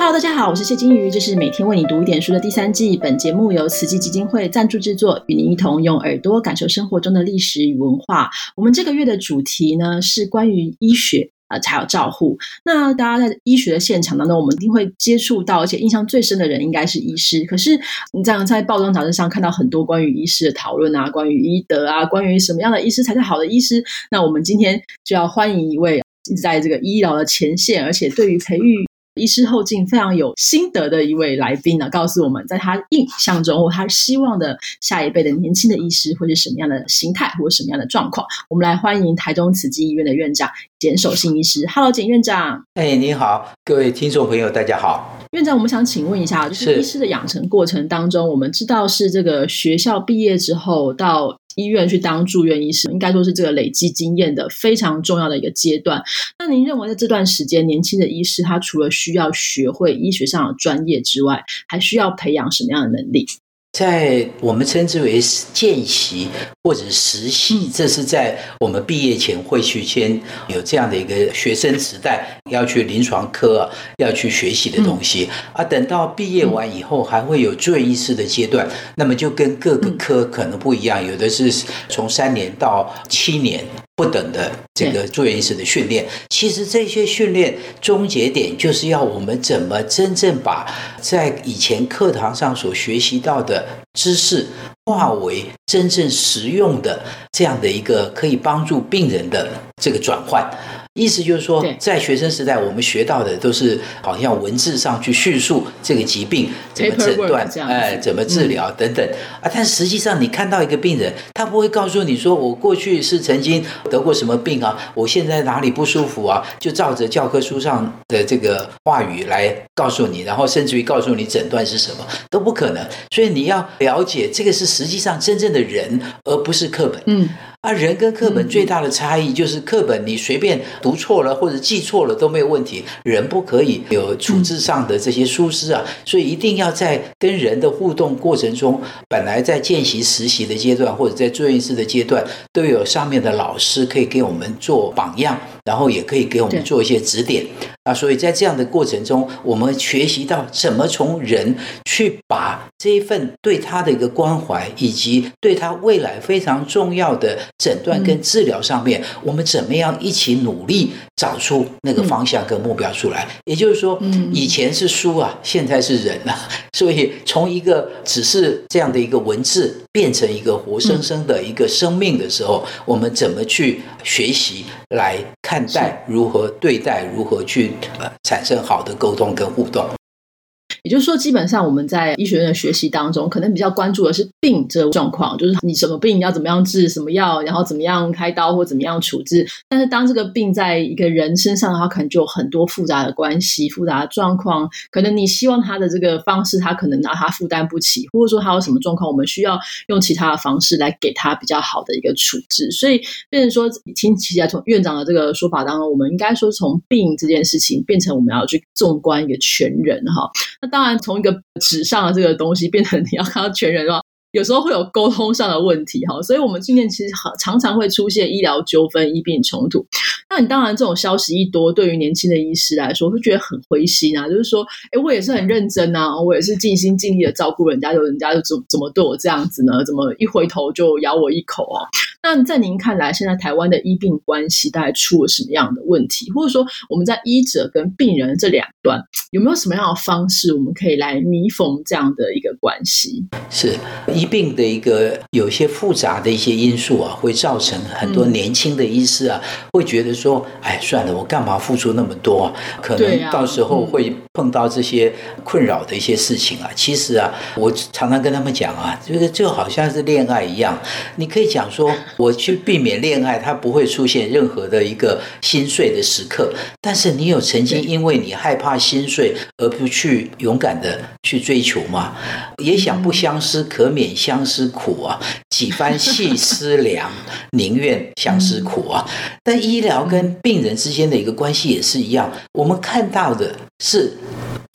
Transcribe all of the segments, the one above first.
Hello，大家好，我是谢金鱼，这是每天为你读一点书的第三季。本节目由慈济基金会赞助制作，与您一同用耳朵感受生活中的历史与文化。我们这个月的主题呢是关于医学。呃，才有照护。那大家在医学的现场当中，我们一定会接触到，而且印象最深的人应该是医师。可是你这样在报章杂志上看到很多关于医师的讨论啊，关于医德啊，关于什么样的医师才是好的医师。那我们今天就要欢迎一位一直在这个医疗的前线，而且对于培育。医师后进非常有心得的一位来宾呢，告诉我们在他印象中或他希望的下一辈的年轻的医师会是什么样的心态或者什么样的状况。我们来欢迎台中慈济医院的院长简守信医师。Hello，简院长。哎，您好，各位听众朋友，大家好。院长，我们想请问一下，就是医师的养成过程当中，我们知道是这个学校毕业之后到。医院去当住院医师，应该说是这个累积经验的非常重要的一个阶段。那您认为在这段时间，年轻的医师他除了需要学会医学上的专业之外，还需要培养什么样的能力？在我们称之为见习或者实习，这是在我们毕业前会去先有这样的一个学生时代要去临床科要去学习的东西啊。等到毕业完以后，还会有住院医师的阶段，那么就跟各个科可能不一样，有的是从三年到七年。不等的这个住院医师的训练，其实这些训练终结点就是要我们怎么真正把在以前课堂上所学习到的知识化为真正实用的这样的一个可以帮助病人的这个转换。意思就是说，在学生时代，我们学到的都是好像文字上去叙述这个疾病怎么诊断，哎，怎么治疗等等啊。但实际上，你看到一个病人，他不会告诉你说，我过去是曾经得过什么病啊，我现在哪里不舒服啊，就照着教科书上的这个话语来告诉你，然后甚至于告诉你诊断是什么都不可能。所以你要了解，这个是实际上真正的人，而不是课本。嗯。啊，人跟课本最大的差异就是课本你随便读错了或者记错了都没有问题，人不可以有处置上的这些疏失啊，所以一定要在跟人的互动过程中，本来在见习实习的阶段或者在住院师的阶段，都有上面的老师可以给我们做榜样，然后也可以给我们做一些指点。啊，所以在这样的过程中，我们学习到怎么从人去把这一份对他的一个关怀，以及对他未来非常重要的诊断跟治疗上面，我们怎么样一起努力找出那个方向跟目标出来。也就是说，以前是书啊，现在是人啊，所以从一个只是这样的一个文字，变成一个活生生的一个生命的时候，我们怎么去学习来看待，如何对待，如何去。呃，产生好的沟通跟互动。也就是说，基本上我们在医学院的学习当中，可能比较关注的是病这个状况，就是你什么病要怎么样治，什么药，然后怎么样开刀或怎么样处置。但是当这个病在一个人身上的话，可能就有很多复杂的关系、复杂的状况。可能你希望他的这个方式，他可能拿他负担不起，或者说他有什么状况，我们需要用其他的方式来给他比较好的一个处置。所以，变成说，听起来从院长的这个说法当中，我们应该说从病这件事情变成我们要去纵观一个全人哈。那当然，从一个纸上的这个东西变成你要看到全人的话，有时候会有沟通上的问题哈。所以，我们今天其实很常常会出现医疗纠纷、医病冲突。那你当然，这种消息一多，对于年轻的医师来说，会觉得很灰心啊。就是说，哎，我也是很认真啊，我也是尽心尽力的照顾人家，就人家就怎怎么对我这样子呢？怎么一回头就咬我一口啊？那在您看来，现在台湾的医病关系大概出了什么样的问题？或者说，我们在医者跟病人这两端有没有什么样的方式，我们可以来弥缝这样的一个关系？是医病的一个有一些复杂的一些因素啊，会造成很多年轻的医师啊，会觉得说，哎，算了，我干嘛付出那么多？可能到时候会碰到这些困扰的一些事情啊。其实啊，我常常跟他们讲啊，就是就好像是恋爱一样，你可以讲说。我去避免恋爱，它不会出现任何的一个心碎的时刻。但是你有曾经因为你害怕心碎而不去勇敢的去追求吗？也想不相思，可免相思苦啊！几番细思量，宁愿相思苦啊！但医疗跟病人之间的一个关系也是一样，我们看到的是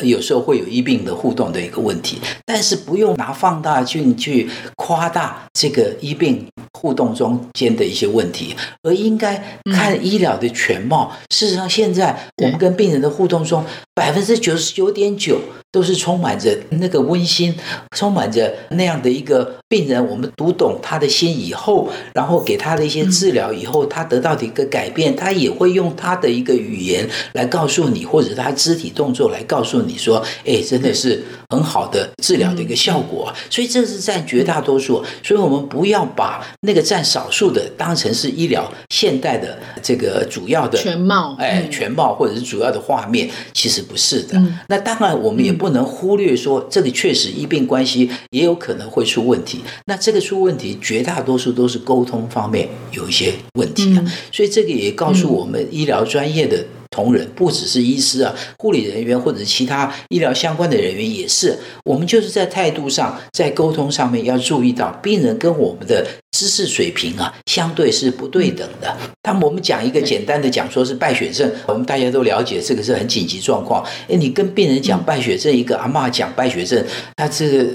有时候会有医病的互动的一个问题，但是不用拿放大镜去夸大这个医病互动中间的一些问题，而应该看医疗的全貌。事实上，现在我们跟病人的互动中，百分之九十九点九都是充满着那个温馨，充满着那样的一个病人。我们读懂他的心以后，然后给他的一些治疗以后，他得到的一个改变，他也会用他的一个语言来告诉你，或者他肢体动作来告诉你说：“哎，真的是很好的治疗的一个效果。”所以这是占绝大多数。所以我们不要把那个占少数的当成是医疗现代的这个主要的全貌，哎，全貌或者是主要的画面，其实不是的。那当然，我们也不能忽略说，这里确实医病关系也有可能会出问题。那这个出问题，绝大多数都是沟通方面有一些问题啊。所以这个也告诉我们，医疗专业的同仁，不只是医师啊，护理人员或者其他医疗相关的人员也是。我们就是在态度上，在沟通上面要注意到，病人跟我们的。知识水平啊，相对是不对等的。当我们讲一个简单的讲，说是败血症，我们大家都了解，这个是很紧急状况。哎，你跟病人讲败血症，一个阿妈讲败血症，他这个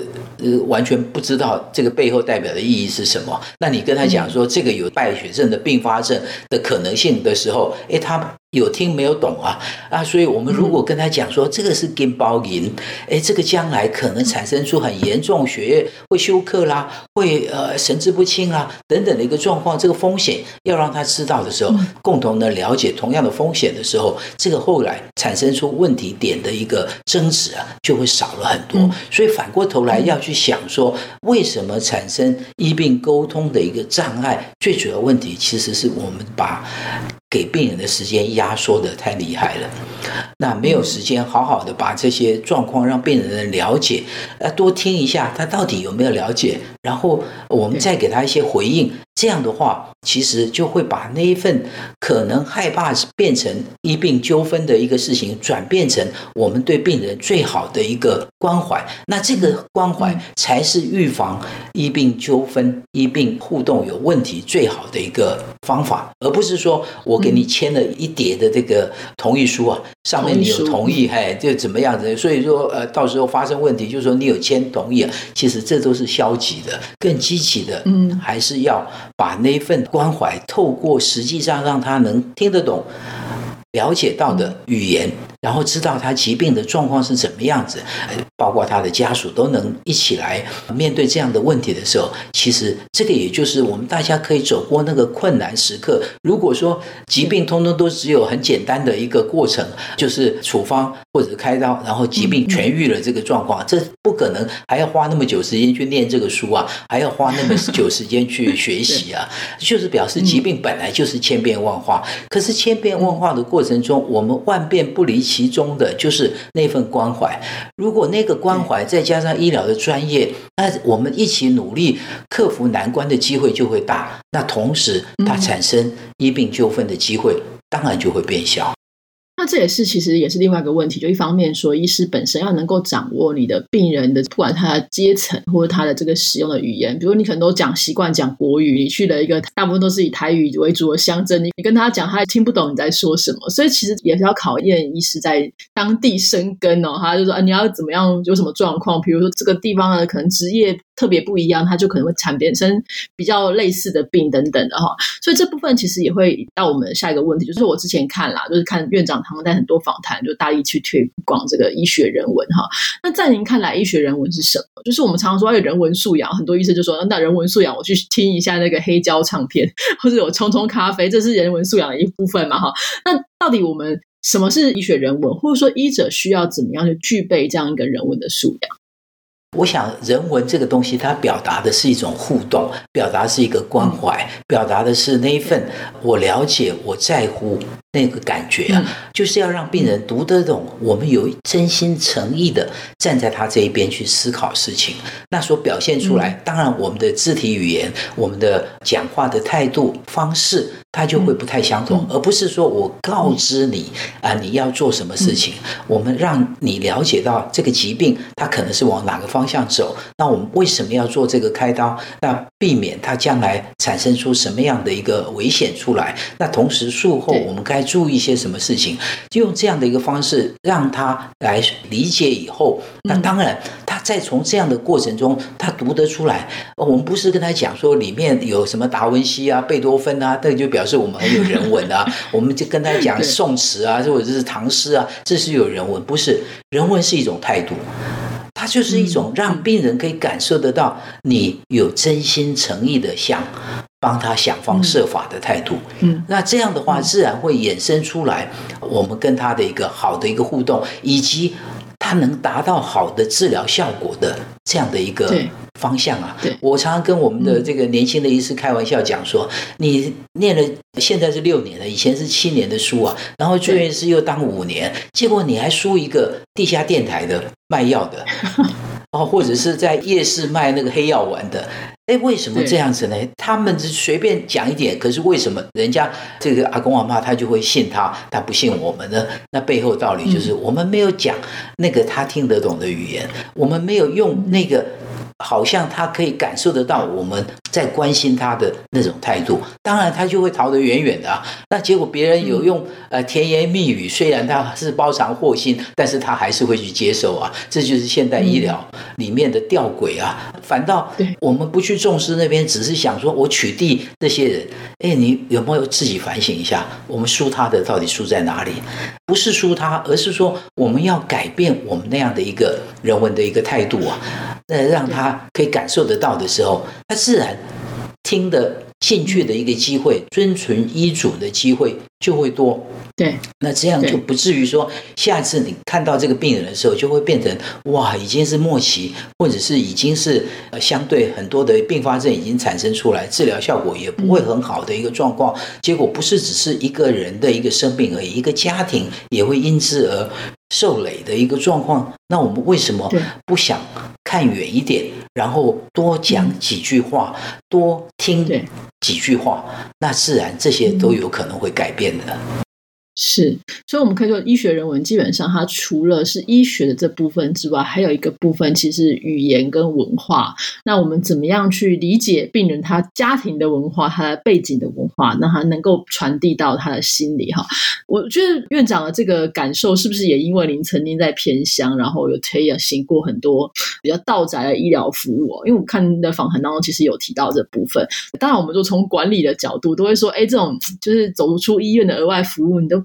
呃完全不知道这个背后代表的意义是什么。那你跟他讲说这个有败血症的并发症的可能性的时候，诶，他。有听没有懂啊啊！所以我们如果跟他讲说这个是跟包银，哎，这个将来可能产生出很严重血液会休克啦，会呃神志不清啦等等的一个状况，这个风险要让他知道的时候，共同的了解同样的风险的时候，这个后来产生出问题点的一个争执啊，就会少了很多。所以反过头来要去想说，为什么产生医病沟通的一个障碍？最主要问题其实是我们把。给病人的时间压缩的太厉害了，那没有时间好好的把这些状况让病人了解，呃，多听一下他到底有没有了解，然后我们再给他一些回应。这样的话，其实就会把那一份可能害怕变成医病纠纷的一个事情，转变成我们对病人最好的一个关怀。那这个关怀才是预防医病纠纷、医病互动有问题最好的一个方法，而不是说我给你签了一叠的这个同意书啊，上面你有同意，嘿，就怎么样子？所以说，呃，到时候发生问题，就是说你有签同意啊，其实这都是消极的，更积极的，嗯，还是要。把那份关怀透过实际上让他能听得懂。了解到的语言，然后知道他疾病的状况是怎么样子，包括他的家属都能一起来面对这样的问题的时候，其实这个也就是我们大家可以走过那个困难时刻。如果说疾病通通都只有很简单的一个过程，就是处方或者开刀，然后疾病痊愈了这个状况，这不可能还要花那么久时间去念这个书啊，还要花那么久时间去学习啊，就是表示疾病本来就是千变万化。可是千变万化的过。过程中，我们万变不离其中的就是那份关怀。如果那个关怀再加上医疗的专业，那我们一起努力克服难关的机会就会大。那同时，它产生医病纠纷的机会当然就会变小。那这也是其实也是另外一个问题，就一方面说，医师本身要能够掌握你的病人的不管他的阶层或者他的这个使用的语言，比如你可能都讲习惯讲国语，你去了一个大部分都是以台语为主的乡镇，你跟他讲，他也听不懂你在说什么，所以其实也是要考验医师在当地生根哦。他就说啊，你要怎么样，有什么状况，比如说这个地方呢，可能职业。特别不一样，它就可能会产变生比较类似的病等等的哈，所以这部分其实也会到我们下一个问题，就是我之前看啦，就是看院长他们在很多访谈，就大力去推广这个医学人文哈。那在您看来，医学人文是什么？就是我们常常说有人文素养，很多医生就说那人文素养，我去听一下那个黑胶唱片，或者有冲冲咖啡，这是人文素养的一部分嘛哈。那到底我们什么是医学人文，或者说医者需要怎么样去具备这样一个人文的素养？我想，人文这个东西，它表达的是一种互动，表达是一个关怀，表达的是那一份我了解、我在乎那个感觉啊，就是要让病人读得懂，我们有真心诚意的站在他这一边去思考事情。那所表现出来，当然我们的肢体语言、我们的讲话的态度方式，它就会不太相同，而不是说我告知你啊，你要做什么事情，我们让你了解到这个疾病它可能是往哪个方向走，那我们为什么要做这个开刀？那避免它将来产生出什么样的一个危险出来？那同时术后我们该注意一些什么事情？就用这样的一个方式让他来理解以后，那当然他再从这样的过程中他读得出来。我们不是跟他讲说里面有什么达文西啊、贝多芬啊，这就表示我们很有人文啊。我们就跟他讲宋词啊，或者是唐诗啊，这是有人文，不是。人文是一种态度，它就是一种让病人可以感受得到你有真心诚意的想帮他想方设法的态度。嗯，那这样的话，自然会衍生出来我们跟他的一个好的一个互动，以及他能达到好的治疗效果的这样的一个。方向啊！我常常跟我们的这个年轻的医师开玩笑讲说：“你念了现在是六年了，以前是七年的书啊，然后住院师又当五年，结果你还输一个地下电台的卖药的，哦，或者是在夜市卖那个黑药丸的。哎，为什么这样子呢？他们只随便讲一点，可是为什么人家这个阿公阿妈他就会信他，他不信我们呢？那背后道理就是我们没有讲那个他听得懂的语言，我们没有用那个。”好像他可以感受得到我们在关心他的那种态度，当然他就会逃得远远的啊。那结果别人有用呃甜言蜜语，虽然他是包藏祸心，但是他还是会去接受啊。这就是现代医疗里面的吊诡啊。反倒我们不去重视那边，只是想说我取缔那些人。哎，你有没有自己反省一下？我们输他的到底输在哪里？不是输他，而是说我们要改变我们那样的一个人文的一个态度啊。那让他可以感受得到的时候，他自然听的进去的一个机会，遵循医嘱的机会就会多。对，那这样就不至于说，下次你看到这个病人的时候，就会变成哇，已经是末期，或者是已经是呃相对很多的并发症已经产生出来，治疗效果也不会很好的一个状况。结果不是只是一个人的一个生病而已，一个家庭也会因之而。受累的一个状况，那我们为什么不想看远一点，然后多讲几句话，多听几句话，那自然这些都有可能会改变的。是，所以我们可以说，医学人文基本上它除了是医学的这部分之外，还有一个部分其实语言跟文化。那我们怎么样去理解病人他家庭的文化、他的背景的文化，让他能够传递到他的心里？哈，我觉得院长的这个感受是不是也因为您曾经在偏乡，然后有推行过很多比较道宅的医疗服务？因为我看的访谈当中其实有提到这部分。当然，我们就从管理的角度都会说，哎，这种就是走出医院的额外服务，你都。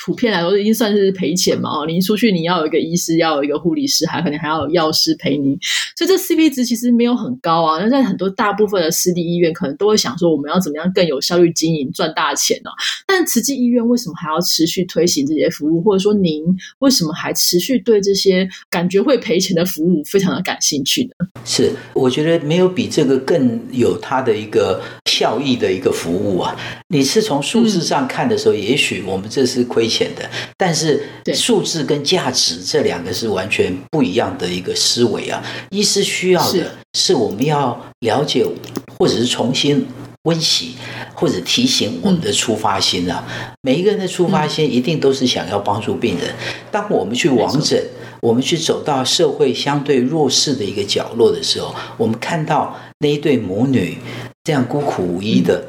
普遍来说，已经算是赔钱嘛？哦，你出去，你要有一个医师，要有一个护理师，还可能还要有药师陪你，所以这 CP 值其实没有很高啊。那在很多大部分的私立医院，可能都会想说，我们要怎么样更有效率经营，赚大钱呢？但慈济医院为什么还要持续推行这些服务？或者说，您为什么还持续对这些感觉会赔钱的服务非常的感兴趣呢？是，我觉得没有比这个更有它的一个效益的一个服务啊。你是从数字上看的时候，也许我们这是亏。亏钱的，但是数字跟价值这两个是完全不一样的一个思维啊。医师需要的是我们要了解，或者是重新温习，或者提醒我们的出发心啊。每一个人的出发心一定都是想要帮助病人。当我们去往诊，我们去走到社会相对弱势的一个角落的时候，我们看到那一对母女这样孤苦无依的。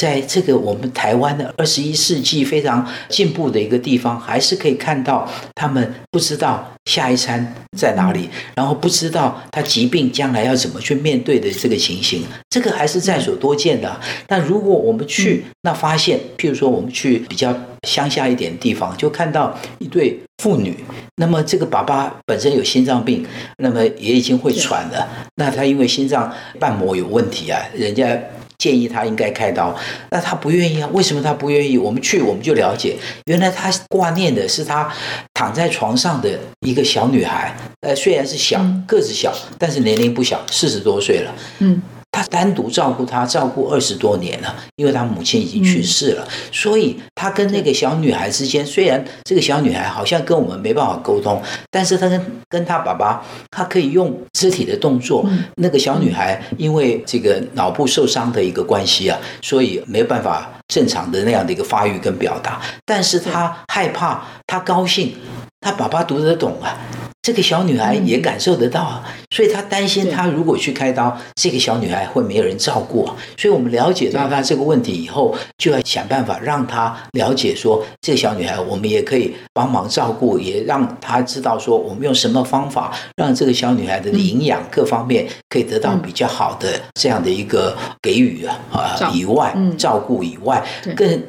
在这个我们台湾的二十一世纪非常进步的一个地方，还是可以看到他们不知道下一餐在哪里，然后不知道他疾病将来要怎么去面对的这个情形，这个还是在所多见的。但如果我们去那发现，譬如说我们去比较乡下一点地方，就看到一对妇女，那么这个爸爸本身有心脏病，那么也已经会喘了，那他因为心脏瓣膜有问题啊，人家。建议他应该开刀，那他不愿意啊？为什么他不愿意？我们去我们就了解，原来他挂念的是他躺在床上的一个小女孩，呃，虽然是小个子小，但是年龄不小，四十多岁了。嗯。他单独照顾他，照顾二十多年了，因为他母亲已经去世了，所以他跟那个小女孩之间，虽然这个小女孩好像跟我们没办法沟通，但是她跟跟他爸爸，他可以用肢体的动作。那个小女孩因为这个脑部受伤的一个关系啊，所以没有办法正常的那样的一个发育跟表达，但是她害怕，她高兴，她爸爸读得懂啊。这个小女孩也感受得到啊，所以她担心，她如果去开刀，这个小女孩会没有人照顾啊。所以我们了解到她这个问题以后，就要想办法让她了解说，这个小女孩我们也可以帮忙照顾，也让她知道说，我们用什么方法让这个小女孩的营养各方面可以得到比较好的这样的一个给予啊啊以外，照顾以外更。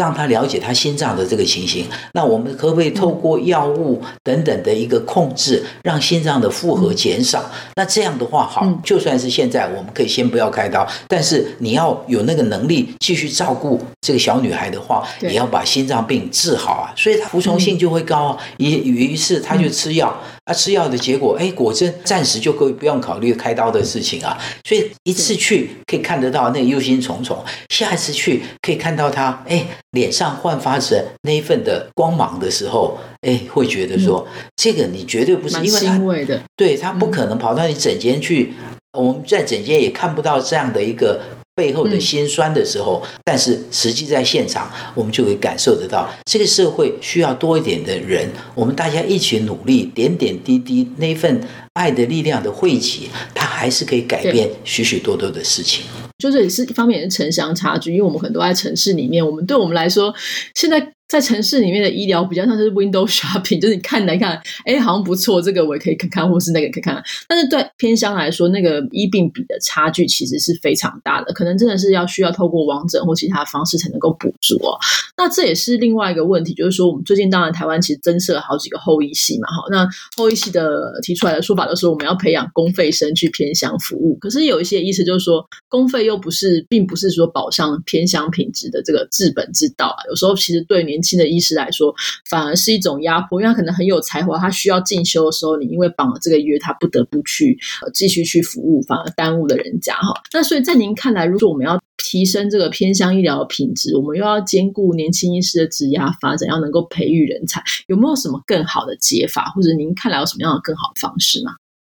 让他了解他心脏的这个情形，那我们可不可以透过药物等等的一个控制，让心脏的负荷减少？那这样的话，好，就算是现在我们可以先不要开刀，但是你要有那个能力继续照顾这个小女孩的话，也要把心脏病治好啊。所以他服从性就会高啊。于于是他就吃药，啊，吃药的结果，哎，果真暂时就可以不用考虑开刀的事情啊。所以一次去可以看得到那个忧心忡忡，下一次去可以看到他，哎。脸上焕发着那一份的光芒的时候，哎，会觉得说，这个你绝对不是因为他，对他不可能跑到你诊间去，我们在诊间也看不到这样的一个背后的辛酸的时候，但是实际在现场，我们就会感受得到，这个社会需要多一点的人，我们大家一起努力，点点滴滴那份爱的力量的汇集，它还是可以改变许许多多的事情。就这也是一方面是城乡差距，因为我们很多在城市里面，我们对我们来说，现在。在城市里面的医疗比较像是 window shopping，就是你看来看，哎，好像不错，这个我也可以看看，或是那个可以看看。但是对偏乡来说，那个医病比的差距其实是非常大的，可能真的是要需要透过网诊或其他方式才能够补足哦。那这也是另外一个问题，就是说我们最近当然台湾其实增设了好几个后医系嘛，哈，那后医系的提出来的说法都是我们要培养公费生去偏乡服务，可是有一些意思就是说公费又不是，并不是说保障偏乡品质的这个治本之道啊，有时候其实对年轻的医师来说，反而是一种压迫，因为他可能很有才华，他需要进修的时候，你因为绑了这个约，他不得不去继续去服务，反而耽误了人家哈。那所以在您看来，如果我们要提升这个偏乡医疗的品质，我们又要兼顾年轻医师的职涯发展，要能够培育人才，有没有什么更好的解法，或者您看来有什么样的更好的方式吗？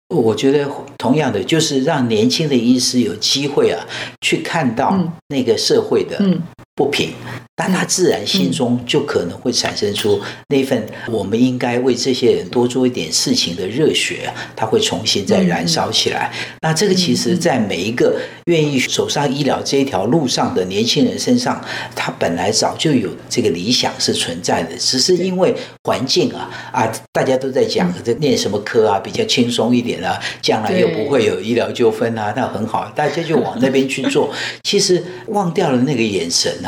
我觉得同样的，就是让年轻的医师有机会啊，去看到那个社会的不平。但他自然心中就可能会产生出那份我们应该为这些人多做一点事情的热血，他会重新再燃烧起来。那这个其实，在每一个愿意走上医疗这一条路上的年轻人身上，他本来早就有这个理想是存在的，只是因为环境啊啊，大家都在讲这念什么科啊比较轻松一点啊，将来又不会有医疗纠纷啊，那很好，大家就往那边去做。其实忘掉了那个眼神啊，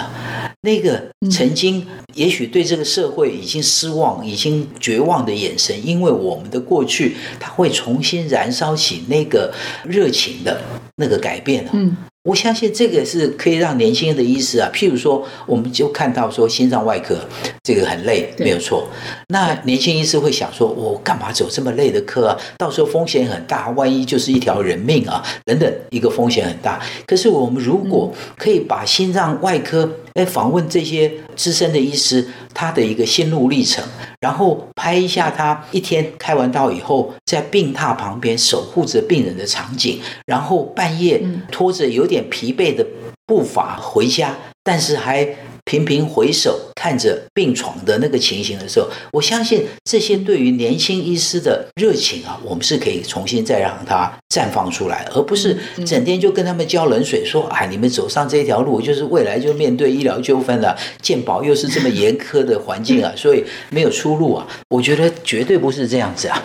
那。个曾经也许对这个社会已经失望、已经绝望的眼神，因为我们的过去，它会重新燃烧起那个热情的那个改变嗯。我相信这个是可以让年轻人的意思啊，譬如说，我们就看到说心脏外科这个很累，没有错。那年轻医师会想说，我干嘛走这么累的科啊？到时候风险很大，万一就是一条人命啊，等等，一个风险很大。可是我们如果可以把心脏外科来访问这些资深的医师，他的一个心路历程，然后拍一下他一天开完刀以后，在病榻旁边守护着病人的场景，然后半夜拖着有点疲惫的步伐回家，但是还。频频回首看着病床的那个情形的时候，我相信这些对于年轻医师的热情啊，我们是可以重新再让它绽放出来，而不是整天就跟他们浇冷水，说哎，你们走上这条路，就是未来就面对医疗纠纷了，健保又是这么严苛的环境啊，所以没有出路啊。我觉得绝对不是这样子啊，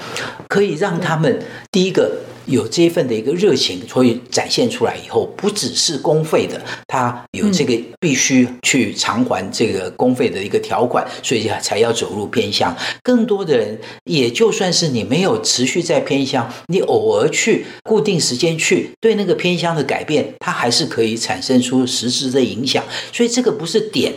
可以让他们第一个。有这一份的一个热情，所以展现出来以后，不只是公费的，他有这个必须去偿还这个公费的一个条款，所以才要走入偏乡。更多的人，也就算是你没有持续在偏乡，你偶尔去固定时间去，对那个偏乡的改变，它还是可以产生出实质的影响。所以这个不是点。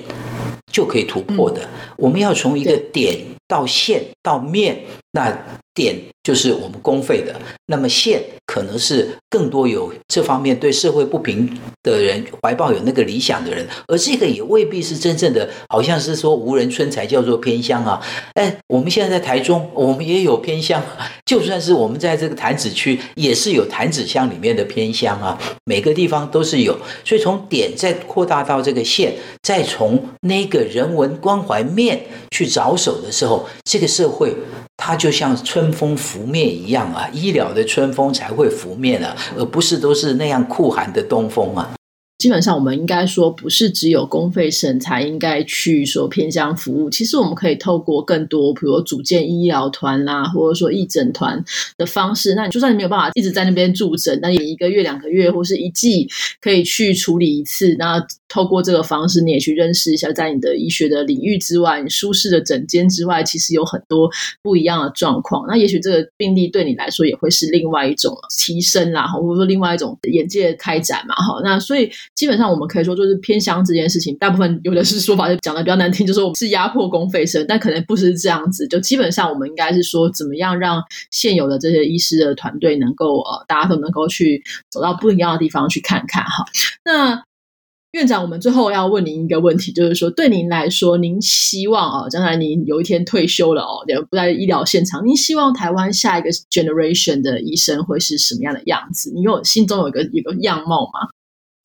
就可以突破的。我们要从一个点到线到面那点就是我们公费的，那么线可能是更多有这方面对社会不平的人怀抱有那个理想的人，而这个也未必是真正的，好像是说无人村才叫做偏乡啊。哎，我们现在在台中，我们也有偏乡，就算是我们在这个潭子区，也是有潭子乡里面的偏乡啊。每个地方都是有，所以从点再扩大到这个线，再从那个人文关怀面去着手的时候，这个社会。它就像春风拂面一样啊，医疗的春风才会拂面啊，而不是都是那样酷寒的东风啊。基本上，我们应该说，不是只有公费省才应该去说偏向服务。其实，我们可以透过更多，比如组建医疗团啦，或者说义诊团的方式。那你就算你没有办法一直在那边住诊，那你一个月、两个月或是一季可以去处理一次。那透过这个方式，你也去认识一下，在你的医学的领域之外，你舒适的诊间之外，其实有很多不一样的状况。那也许这个病例对你来说也会是另外一种提升啦，或者说另外一种眼界的开展嘛。哈，那所以。基本上我们可以说，就是偏乡这件事情，大部分有的是说法，就讲的比较难听，就是我们是压迫公费生，但可能不是这样子。就基本上我们应该是说，怎么样让现有的这些医师的团队能够呃，大家都能够去走到不一样的地方去看看哈。那院长，我们最后要问您一个问题，就是说，对您来说，您希望啊，将来您有一天退休了哦，也不在医疗现场，您希望台湾下一个 generation 的医生会是什么样的样子？你有心中有一个一个样貌吗？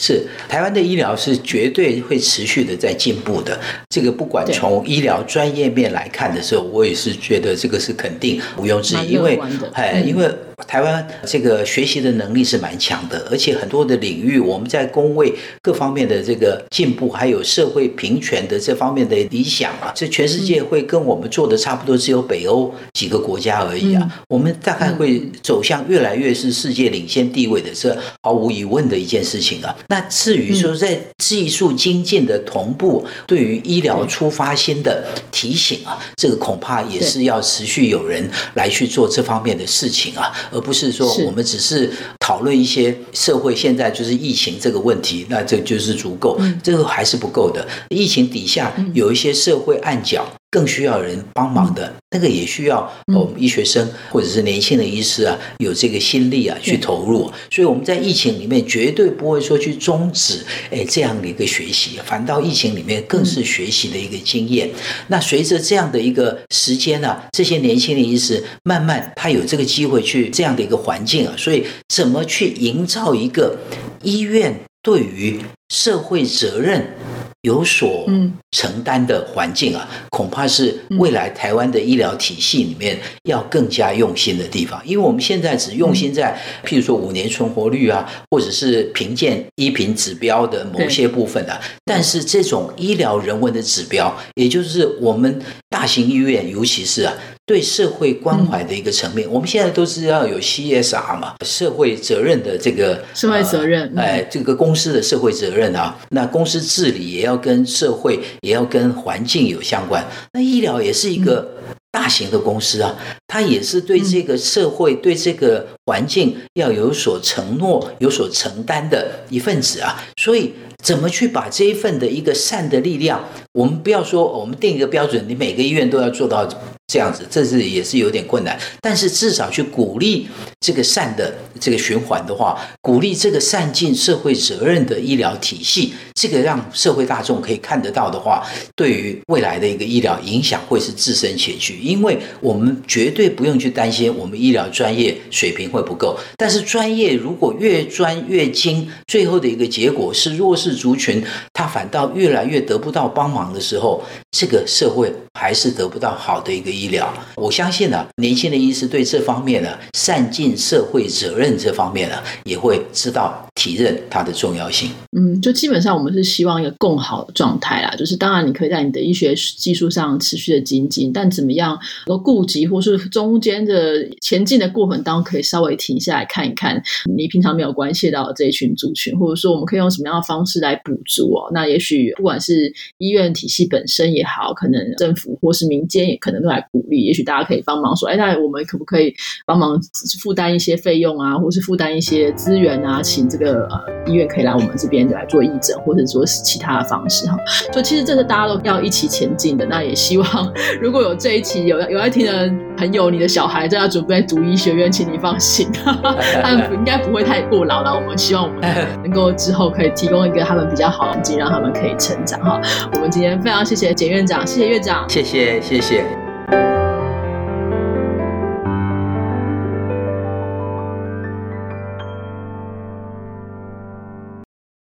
是台湾的医疗是绝对会持续的在进步的，这个不管从医疗专业面来看的时候，我也是觉得这个是肯定毋庸置疑，因为哎，因为。台湾这个学习的能力是蛮强的，而且很多的领域，我们在工位各方面的这个进步，还有社会平权的这方面的理想啊，这全世界会跟我们做的差不多，只有北欧几个国家而已啊。我们大概会走向越来越是世界领先地位的，这毫无疑问的一件事情啊。那至于说在技术精进的同步，对于医疗出发新的提醒啊，这个恐怕也是要持续有人来去做这方面的事情啊。而不是说我们只是讨论一些社会现在就是疫情这个问题，那这就是足够，这个还是不够的。疫情底下有一些社会暗角。更需要人帮忙的那个，也需要我们医学生或者是年轻的医师啊，有这个心力啊去投入。所以我们在疫情里面绝对不会说去终止诶这样的一个学习，反倒疫情里面更是学习的一个经验。那随着这样的一个时间呢，这些年轻的医师慢慢他有这个机会去这样的一个环境啊，所以怎么去营造一个医院对于社会责任？有所承担的环境啊，恐怕是未来台湾的医疗体系里面要更加用心的地方。因为我们现在只用心在，譬如说五年存活率啊，或者是评鉴医评指标的某些部分啊，但是这种医疗人文的指标，也就是我们大型医院，尤其是啊。对社会关怀的一个层面，我们现在都是要有 CSR 嘛，社会责任的这个社会责任，哎，这个公司的社会责任啊，那公司治理也要跟社会，也要跟环境有相关。那医疗也是一个大型的公司啊，它也是对这个社会、对这个环境要有所承诺、有所承担的一份子啊。所以，怎么去把这一份的一个善的力量，我们不要说我们定一个标准，你每个医院都要做到。这样子，这是也是有点困难，但是至少去鼓励这个善的这个循环的话，鼓励这个善尽社会责任的医疗体系，这个让社会大众可以看得到的话，对于未来的一个医疗影响会是自身前去，因为我们绝对不用去担心我们医疗专业水平会不够，但是专业如果越专越精，最后的一个结果是弱势族群他反倒越来越得不到帮忙的时候，这个社会还是得不到好的一个。医疗，我相信呢，年轻的医师对这方面呢，善尽社会责任这方面呢，也会知道体认它的重要性。嗯，就基本上我们是希望一个更好的状态啦，就是当然你可以在你的医学技术上持续的精进，但怎么样能够顾及或是中间的前进的过程当中，可以稍微停下来看一看，你平常没有关系到这一群族群，或者说我们可以用什么样的方式来补足哦？那也许不管是医院体系本身也好，可能政府或是民间也可能都来。鼓励，也许大家可以帮忙说，哎，那我们可不可以帮忙负担一些费用啊，或是负担一些资源啊，请这个。个呃医院可以来我们这边来做义诊，或者说是其他的方式哈。所以其实这是大家都要一起前进的。那也希望 如果有这一期有有在听的朋友，你的小孩正在准备读医学院，请你放心，他们应该不会太过劳了。我们希望我们能够之后可以提供一个他们比较好的环境，让他们可以成长哈。我们今天非常谢谢简院长，谢谢院长，谢谢谢谢。